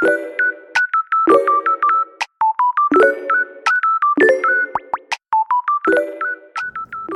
you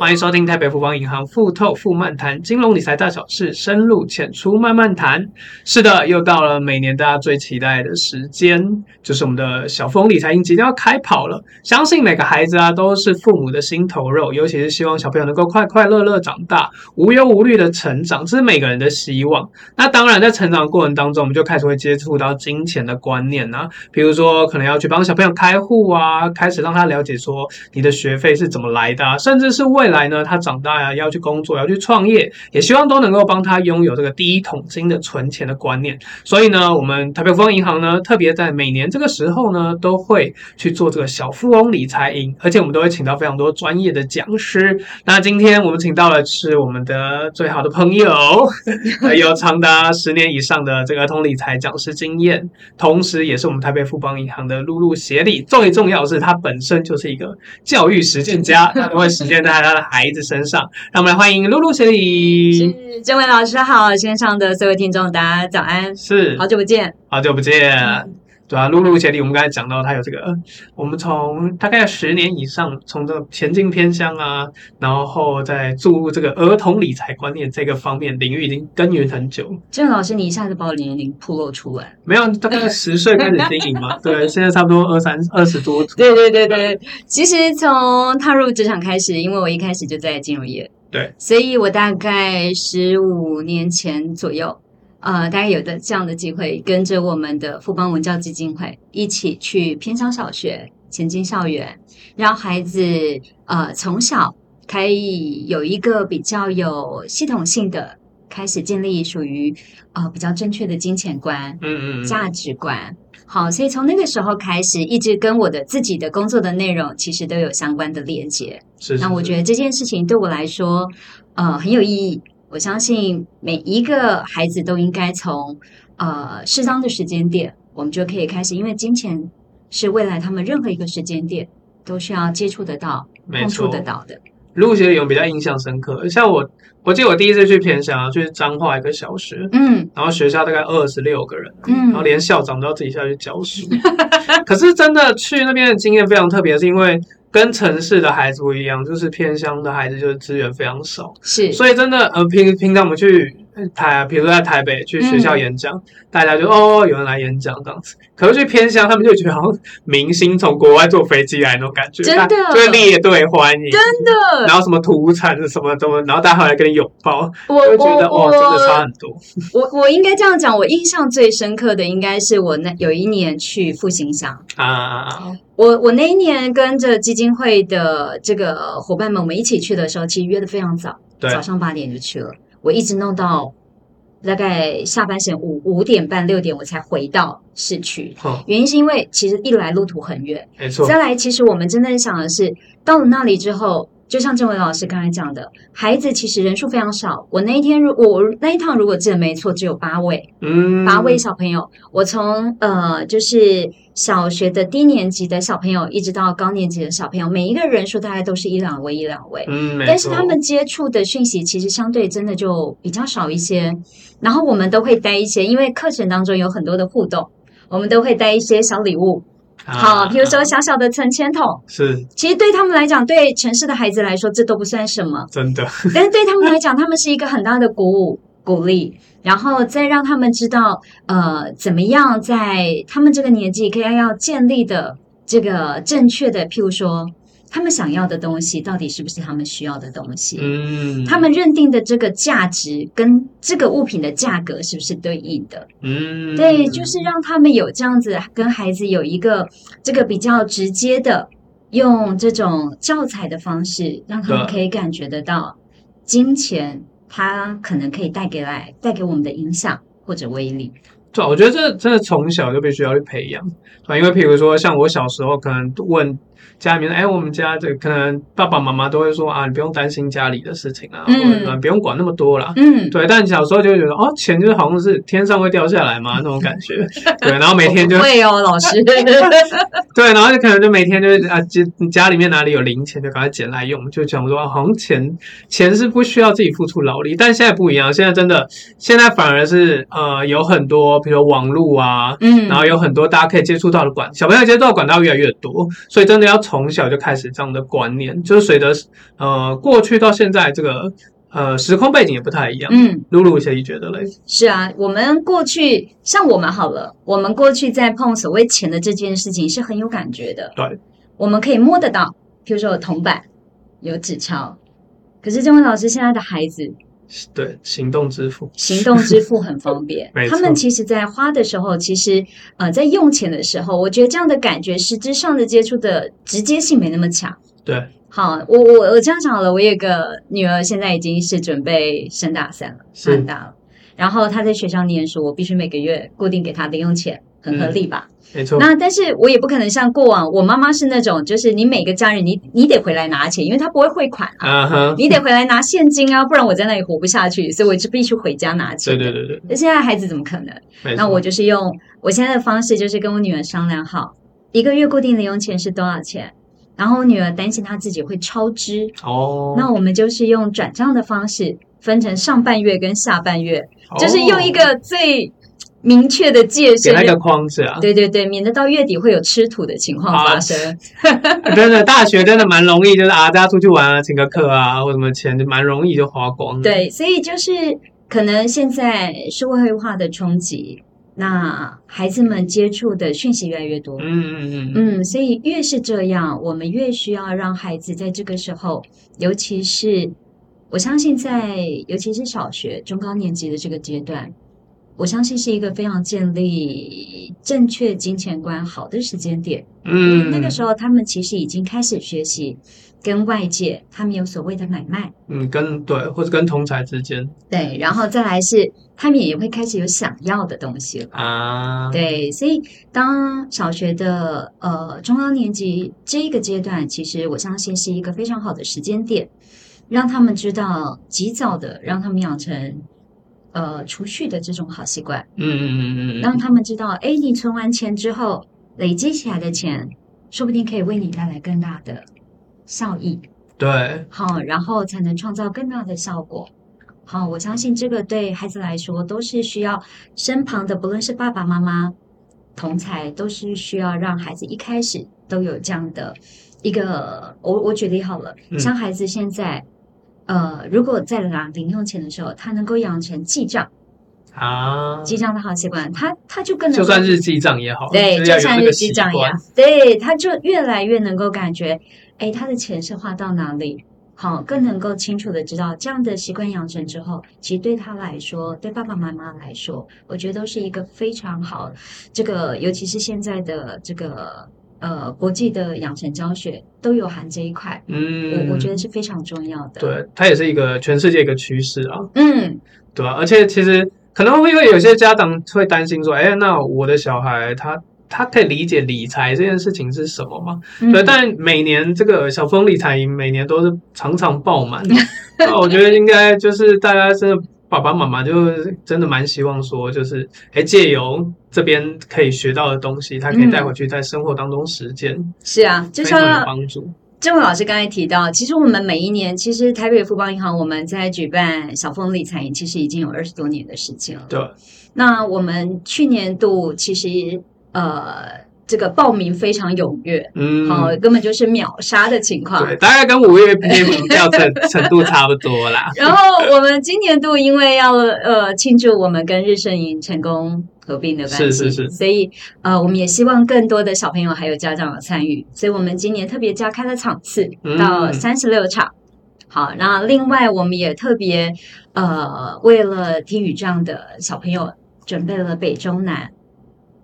欢迎收听台北富邦银行富透富漫谈金融理财大小事，深入浅出慢慢谈。是的，又到了每年大家最期待的时间，就是我们的小富翁理财营即将要开跑了。相信每个孩子啊都是父母的心头肉，尤其是希望小朋友能够快快乐乐长大，无忧无虑的成长，这是每个人的希望。那当然，在成长过程当中，我们就开始会接触到金钱的观念啊，比如说可能要去帮小朋友开户啊，开始让他了解说你的学费是怎么来的啊，甚至是为来呢，他长大呀，要去工作，要去创业，也希望都能够帮他拥有这个第一桶金的存钱的观念。所以呢，我们台北富邦银行呢，特别在每年这个时候呢，都会去做这个小富翁理财营，而且我们都会请到非常多专业的讲师。那今天我们请到的是我们的最好的朋友，有长达十年以上的这个儿童理财讲师经验，同时也是我们台北富邦银行的露露协理。最重要的是，他本身就是一个教育实践家，他都会实践在他的孩子身上，让我们来欢迎露露学理。是，郑伟老师好，线上的所有听众大家早安，是，好久不见，好久不见。嗯对啊，露露协理，我们刚才讲到他有这个，我们从大概十年以上，从这个前进偏乡啊，然后在注入这个儿童理财观念这个方面领域已经耕耘很久。郑老师，你一下子把我年龄暴露出来，没有，大概十岁开始经营嘛，对，现在差不多二三二十多。对对对对，其实从踏入职场开始，因为我一开始就在金融业，对，所以我大概十五年前左右。呃，大家有的这样的机会，跟着我们的富邦文教基金会一起去偏乡小学前进校园，让孩子呃从小可以有一个比较有系统性的开始建立属于呃比较正确的金钱观，嗯嗯，价值观。好，所以从那个时候开始，一直跟我的自己的工作的内容其实都有相关的连接。是，是，是。那我觉得这件事情对我来说，呃，很有意义。我相信每一个孩子都应该从呃适当的时间点，我们就可以开始，因为金钱是未来他们任何一个时间点都需要接触得到、碰触得到的。露露学有比较印象深刻，像我，我记得我第一次去偏乡，去彰化一个小学，嗯，然后学校大概二十六个人，嗯，然后连校长都要自己下去教书。可是真的去那边的经验非常特别，是因为。跟城市的孩子不一样，就是偏乡的孩子就是资源非常少，是，所以真的呃平平常我们去台，比如说在台北去学校演讲，嗯、大家就哦有人来演讲这样子，可是去偏乡他们就觉得好像明星从国外坐飞机来那种感觉，真的。就会列队欢迎，真的，然后什么土产什么什么，然后大家会来跟你拥抱，我就觉得哦真的差很多。我我应该这样讲，我印象最深刻的应该是我那有一年去复兴乡。啊。我我那一年跟着基金会的这个伙伴们，我们一起去的时候，其实约的非常早，早上八点就去了。我一直弄到大概下班时间五五点半六点，我才回到市区。哦，原因是因为其实一来路途很远，没错。再来，其实我们真的想的是，到了那里之后。就像郑伟老师刚才讲的，孩子其实人数非常少。我那一天，如我那一趟如果记得没错，只有八位，嗯，八位小朋友。我从呃，就是小学的低年级的小朋友，一直到高年级的小朋友，每一个人数大概都是一两位，一两位。嗯，但是他们接触的讯息其实相对真的就比较少一些。然后我们都会带一些，因为课程当中有很多的互动，我们都会带一些小礼物。好，比如说小小的存钱筒，是，其实对他们来讲，对城市的孩子来说，这都不算什么，真的。但是对他们来讲，他们是一个很大的鼓舞、鼓励，然后再让他们知道，呃，怎么样在他们这个年纪，可以要建立的这个正确的，譬如说。他们想要的东西到底是不是他们需要的东西？嗯，他们认定的这个价值跟这个物品的价格是不是对应的？嗯，对，就是让他们有这样子跟孩子有一个这个比较直接的，用这种教材的方式，让他们可以感觉得到金钱它可能可以带给来带给我们的影响或者威力。对，我觉得这真的从小就必须要去培养，对，因为譬如说像我小时候可能问。家里面，哎，我们家这可能爸爸妈妈都会说啊，你不用担心家里的事情啊，嗯、或者不用管那么多啦。嗯，对。但小时候就会觉得哦，钱就是好像是天上会掉下来嘛那种感觉。对，然后每天就 会哦，老师。对，然后就可能就每天就是啊，家家里面哪里有零钱就赶快捡来用，就讲说好像钱钱是不需要自己付出劳力，但现在不一样，现在真的现在反而是呃有很多，比如网络啊，嗯，然后有很多大家可以接触到的管小朋友接触到的管道越来越多，所以真的要从小就开始这样的观念，就是随着呃过去到现在这个呃时空背景也不太一样。嗯，露露谁觉得嘞？是啊，我们过去像我们好了，我们过去在碰所谓钱的这件事情是很有感觉的。对，我们可以摸得到，譬如说有铜板、有纸钞。可是这位老师现在的孩子。对，行动支付，行动支付很方便。他们其实，在花的时候，其实呃，在用钱的时候，我觉得这样的感觉，实质上的接触的直接性没那么强。对，好，我我我这样讲了，我有个女儿，现在已经是准备升大三了，是很大了。然后她在学校念书，我必须每个月固定给她零用钱，很合理吧？嗯没错，那但是我也不可能像过往，我妈妈是那种，就是你每个家人你，你你得回来拿钱，因为她不会汇款啊，uh huh. 你得回来拿现金啊，不然我在那里活不下去，所以我就必须回家拿钱。对对对对。那现在孩子怎么可能？那我就是用我现在的方式，就是跟我女儿商量好，一个月固定零用钱是多少钱，然后我女儿担心她自己会超支哦，oh. 那我们就是用转账的方式分成上半月跟下半月，oh. 就是用一个最。明确的界限，给那个框子啊，对对对，免得到月底会有吃土的情况发生。啊、真的，大学真的蛮容易，就是啊，大家出去玩啊，请个客啊，或什么钱就蛮容易就花光。对，所以就是可能现在社会化的冲击，那孩子们接触的讯息越来越多。嗯嗯嗯嗯，所以越是这样，我们越需要让孩子在这个时候，尤其是我相信在尤其是小学中高年级的这个阶段。我相信是一个非常建立正确金钱观好的时间点。嗯，那个时候他们其实已经开始学习跟外界，他们有所谓的买卖。嗯，跟对，或者跟同侪之间。对，然后再来是他们也会开始有想要的东西了啊。对，所以当小学的呃中高年级这个阶段，其实我相信是一个非常好的时间点，让他们知道及早的让他们养成。呃，储蓄的这种好习惯，嗯嗯嗯嗯，让他们知道，哎，你存完钱之后，累积起来的钱，说不定可以为你带来更大的效益。对，好，然后才能创造更大的效果。好，我相信这个对孩子来说都是需要身旁的，不论是爸爸妈妈、同才，都是需要让孩子一开始都有这样的一个。我我举例好了，像孩子现在。呃，如果在拿零用钱的时候，他能够养成记账啊，记账的好习惯，他他就更能，就算日记账也好，对，就像日记账一样，对，他就越来越能够感觉，哎，他的钱是花到哪里，好，更能够清楚的知道这样的习惯养成之后，其实对他来说，对爸爸妈妈来说，我觉得都是一个非常好，这个尤其是现在的这个。呃，国际的养成教学都有含这一块，嗯，我我觉得是非常重要的。对，它也是一个全世界一个趋势啊，嗯，对吧？而且其实可能会因为有些家长会担心说，哎，那我的小孩他他可以理解理财这件事情是什么吗？嗯、对，但每年这个小峰理财营每年都是常常爆满，那我觉得应该就是大家真的。爸爸妈妈就真的蛮希望说，就是哎，借由这边可以学到的东西，他可以带回去在生活当中实践。嗯、是啊，就像帮助。郑伟老师刚才提到，其实我们每一年，其实台北富邦银行我们在举办小丰理财营，其实已经有二十多年的时间了。对。那我们去年度其实呃。这个报名非常踊跃，嗯，好，根本就是秒杀的情况。对，大概跟五月那门票程程度差不多啦。然后我们今年度因为要呃庆祝我们跟日盛营成功合并的关系，是是是，所以呃我们也希望更多的小朋友还有家长有参与，所以我们今年特别加开了场次到三十六场。嗯、好，然后另外我们也特别呃为了听雨这样的小朋友准备了北中南。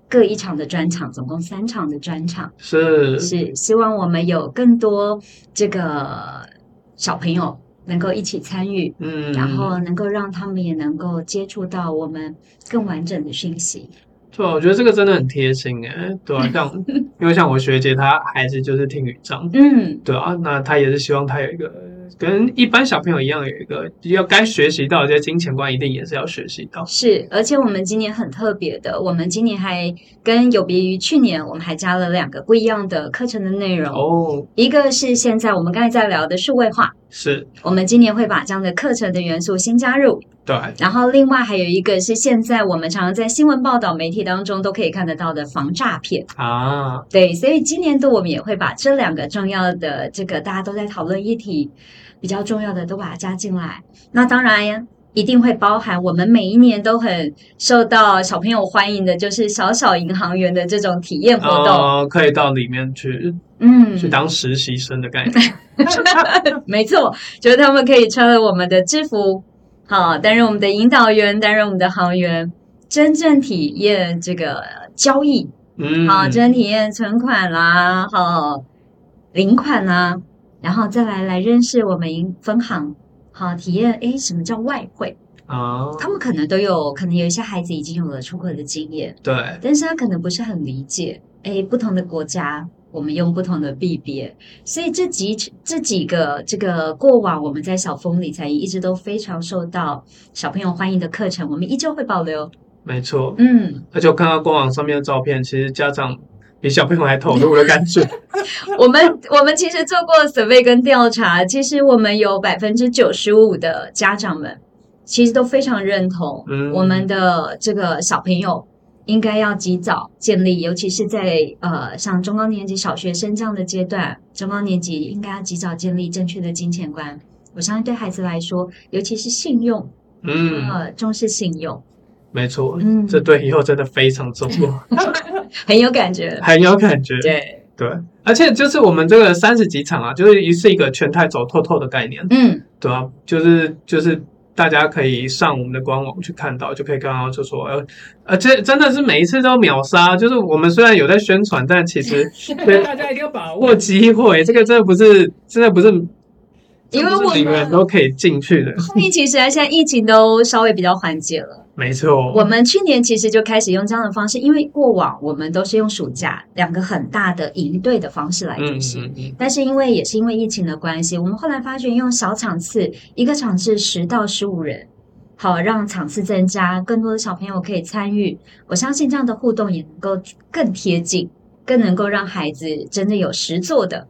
各一场的专场，总共三场的专场，是是希望我们有更多这个小朋友能够一起参与，嗯，然后能够让他们也能够接触到我们更完整的讯息。对，我觉得这个真的很贴心诶，对啊，像 因为像我学姐她孩子就是听语障，嗯，对啊，那她也是希望她有一个。跟一般小朋友一样，有一个要该学习到这些金钱观，一定也是要学习到。是，而且我们今年很特别的，我们今年还跟有别于去年，我们还加了两个不一样的课程的内容。哦，一个是现在我们刚才在聊的数位化，是我们今年会把这样的课程的元素先加入。对，然后另外还有一个是现在我们常常在新闻报道媒体当中都可以看得到的防诈骗啊。对，所以今年度我们也会把这两个重要的这个大家都在讨论议题。比较重要的都把它加进来，那当然一定会包含我们每一年都很受到小朋友欢迎的，就是小小银行员的这种体验活动，哦，可以到里面去，嗯，去当实习生的概念。没错，就是他们可以穿了我们的制服，好，担任我们的引导员，担任我们的行员，真正体验这个交易，嗯，好，真正体验存款啦，好，领款啦。然后再来来认识我们分行，好体验诶，什么叫外汇啊？Oh. 他们可能都有，可能有一些孩子已经有了出国的经验，对，但是他可能不是很理解，诶，不同的国家我们用不同的币别，所以这几这几个这个过往我们在小峰理财一直都非常受到小朋友欢迎的课程，我们依旧会保留。没错，嗯，而且我看到官网上面的照片，其实家长。比小朋友还投入的感觉。我们我们其实做过 survey 跟调查，其实我们有百分之九十五的家长们，其实都非常认同，我们的这个小朋友应该要及早建立，尤其是在呃像中高年级小学生这样的阶段，中高年级应该要及早建立正确的金钱观。我相信对孩子来说，尤其是信用，嗯，呃，重视信用。没错，嗯，这对以后真的非常重要，很有感觉，很有感觉，对。对，而且就是我们这个三十几场啊，就是一是一个全台走透透的概念，嗯，对啊，就是就是大家可以上我们的官网去看到，就可以看到就说，呃，呃，这真的是每一次都秒杀，就是我们虽然有在宣传，但其实 对大家一定要把握机会，这个真的不是真的不是，因为我们都可以进去的。后面其实现在疫情都稍微比较缓解了。没错，我们去年其实就开始用这样的方式，因为过往我们都是用暑假两个很大的营队的方式来进行，嗯嗯嗯，但是因为也是因为疫情的关系，我们后来发觉用小场次，一个场次十到十五人，好让场次增加，更多的小朋友可以参与，我相信这样的互动也能够更贴近，更能够让孩子真的有实做的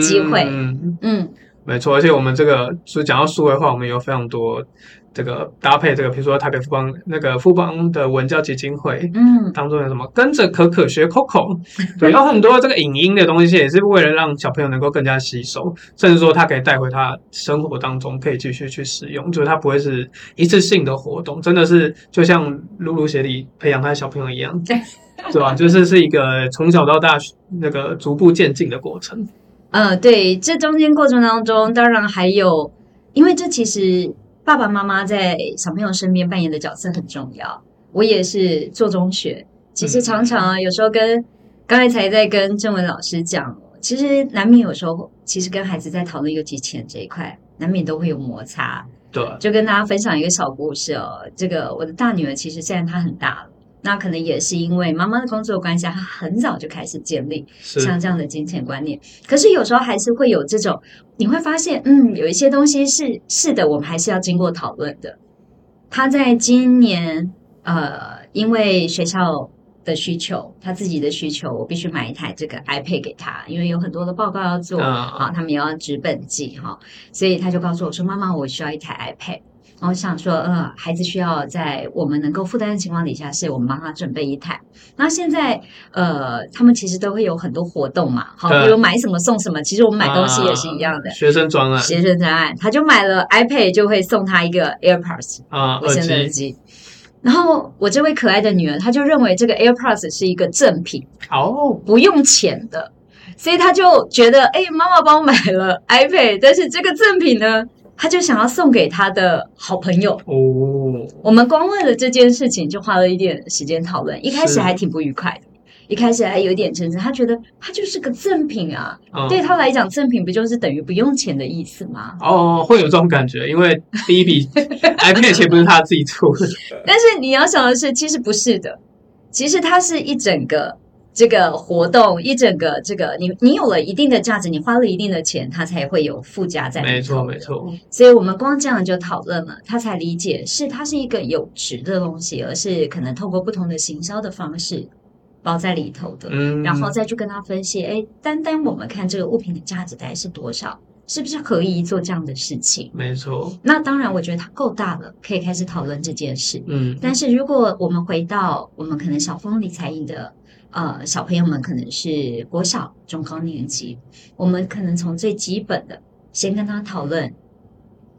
机会。嗯，嗯，没错，而且我们这个是讲到数位化，我们有非常多。这个搭配这个，比如说台北富邦那个富邦的文教基金会，嗯，当中有什么跟着可可学 Coco，对，有很多这个影音的东西，也是为了让小朋友能够更加吸收，甚至说他可以带回他生活当中，可以继续去使用，就是他不会是一次性的活动，真的是就像露露协理培养他的小朋友一样，对，是吧？就是是一个从小到大那个逐步渐进的过程。嗯、呃，对，这中间过程当中，当然还有，因为这其实。爸爸妈妈在小朋友身边扮演的角色很重要。我也是做中学，其实常常啊，有时候跟刚才才在跟郑文老师讲，其实难免有时候，其实跟孩子在讨论尤其钱这一块，难免都会有摩擦。对，就跟大家分享一个小故事哦。这个我的大女儿其实现在她很大了。那可能也是因为妈妈的工作关系，她很早就开始建立像这样的金钱观念。可是有时候还是会有这种，你会发现，嗯，有一些东西是是的，我们还是要经过讨论的。他在今年，呃，因为学校的需求，他自己的需求，我必须买一台这个 iPad 给他，因为有很多的报告要做啊，他们也要纸本记哈，所以他就告诉我说：“妈妈，我需要一台 iPad。”我想说，呃，孩子需要在我们能够负担的情况底下，是我们帮他准备一台。那现在，呃，他们其实都会有很多活动嘛，好，比如买什么送什么。其实我们买东西也是一样的，学生专案，学生专案，他就买了 iPad，就会送他一个 AirPods 啊，无线的耳机。然后我这位可爱的女儿，她就认为这个 AirPods 是一个赠品哦，不用钱的，所以她就觉得，哎，妈妈帮我买了 iPad，但是这个赠品呢？他就想要送给他的好朋友哦。我们光为了这件事情就花了一点时间讨论，一开始还挺不愉快的，一开始还有点争执。他觉得他就是个赠品啊，嗯、对他来讲，赠品不就是等于不用钱的意思吗？哦，会有这种感觉，因为第一笔 iPad 钱不是他自己出的。但是你要想的是，其实不是的。其实它是一整个。这个活动一整个，这个你你有了一定的价值，你花了一定的钱，它才会有附加在里头。没错，没错。所以我们光这样就讨论了，他才理解是它是一个有值的东西，而是可能透过不同的行销的方式包在里头的。嗯，然后再去跟他分析，哎，单单我们看这个物品的价值大概是多少，是不是可以做这样的事情？没错。那当然，我觉得它够大了，可以开始讨论这件事。嗯，但是如果我们回到我们可能小峰理财营的。呃，小朋友们可能是国小、中高年级，我们可能从最基本的先跟他讨论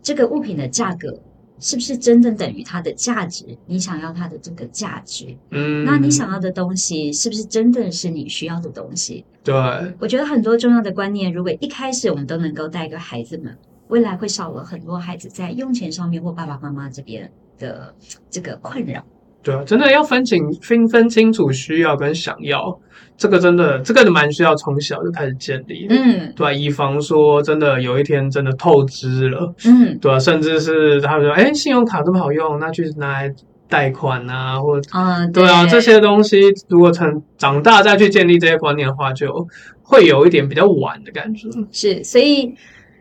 这个物品的价格是不是真正等于它的价值？你想要它的这个价值，嗯，那你想要的东西是不是真的是你需要的东西？对，我觉得很多重要的观念，如果一开始我们都能够带给孩子们，未来会少了很多孩子在用钱上面或爸爸妈妈这边的这个困扰。对啊，真的要分清分分清楚需要跟想要，这个真的这个蛮需要从小就开始建立，嗯，对啊，以防说真的有一天真的透支了，嗯，对啊，甚至是他们说，哎，信用卡这么好用，那去拿来贷款啊，或者啊，对啊，这些东西如果成长大再去建立这些观念的话，就会有一点比较晚的感觉。是，所以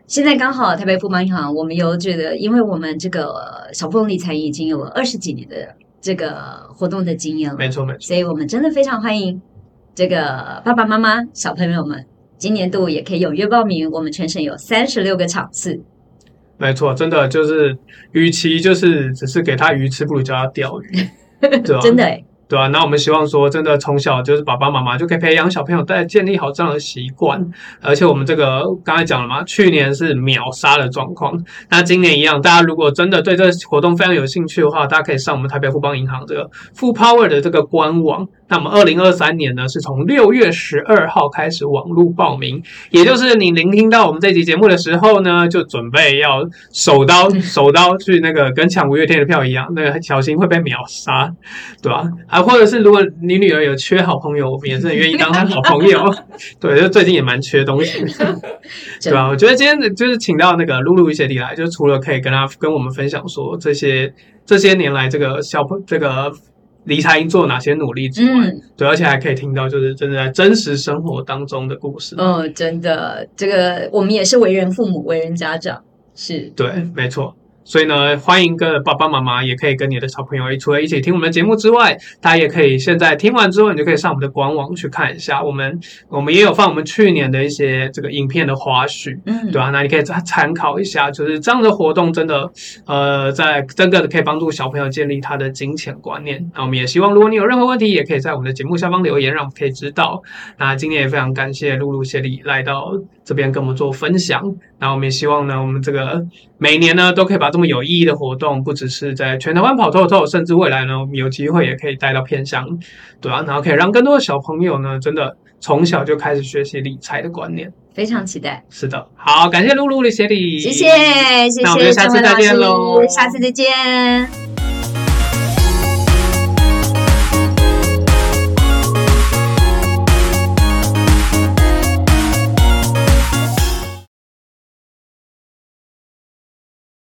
现在刚好台北富邦银行，我们有觉得，因为我们这个小凤理财已经有了二十几年的。这个活动的经验了，没错没错，所以我们真的非常欢迎这个爸爸妈妈、小朋友们，今年度也可以踊跃报名。我们全省有三十六个场次，没错，真的就是，与其就是只是给他鱼吃，不如教他钓鱼，对吧？真的诶对啊，那我们希望说，真的从小就是爸爸妈妈就可以培养小朋友，再建立好这样的习惯。而且我们这个刚才讲了嘛，去年是秒杀的状况，那今年一样。大家如果真的对这个活动非常有兴趣的话，大家可以上我们台北富邦银行这个富 Power 的这个官网。那么二零二三年呢，是从六月十二号开始网络报名，也就是你聆听到我们这期节目的时候呢，就准备要手刀 手刀去那个跟抢五月天的票一样，那个小心会被秒杀，对吧？啊，或者是如果你女儿有缺好朋友，我们也是很愿意当她好朋友。对，就最近也蛮缺东西，对吧？我觉得今天就是请到那个露露一些弟来，就除了可以跟他跟我们分享说这些这些年来这个小朋这个。理财营做哪些努力之外，嗯，对，而且还可以听到就是真的在真实生活当中的故事。嗯，真的，这个我们也是为人父母、为人家长，是对，没错。所以呢，欢迎跟爸爸妈妈，也可以跟你的小朋友一除了一起听我们的节目之外，大家也可以现在听完之后，你就可以上我们的官网去看一下。我们 我们也有放我们去年的一些这个影片的花絮，嗯，对啊？那你可以再参考一下，就是这样的活动真的，呃，在真的可以帮助小朋友建立他的金钱观念。那我们也希望，如果你有任何问题，也可以在我们的节目下方留言，让我们可以知道。那今天也非常感谢露露谢丽来到这边跟我们做分享。那我们也希望呢，我们这个每年呢都可以把这么有意义的活动，不只是在全台湾跑透透，甚至未来呢，我们有机会也可以带到偏乡，对啊，然后可以让更多的小朋友呢，真的从小就开始学习理财的观念，非常期待。是的，好，感谢露露的协理，谢谢，谢谢，那我们就下次再见喽，下次再见。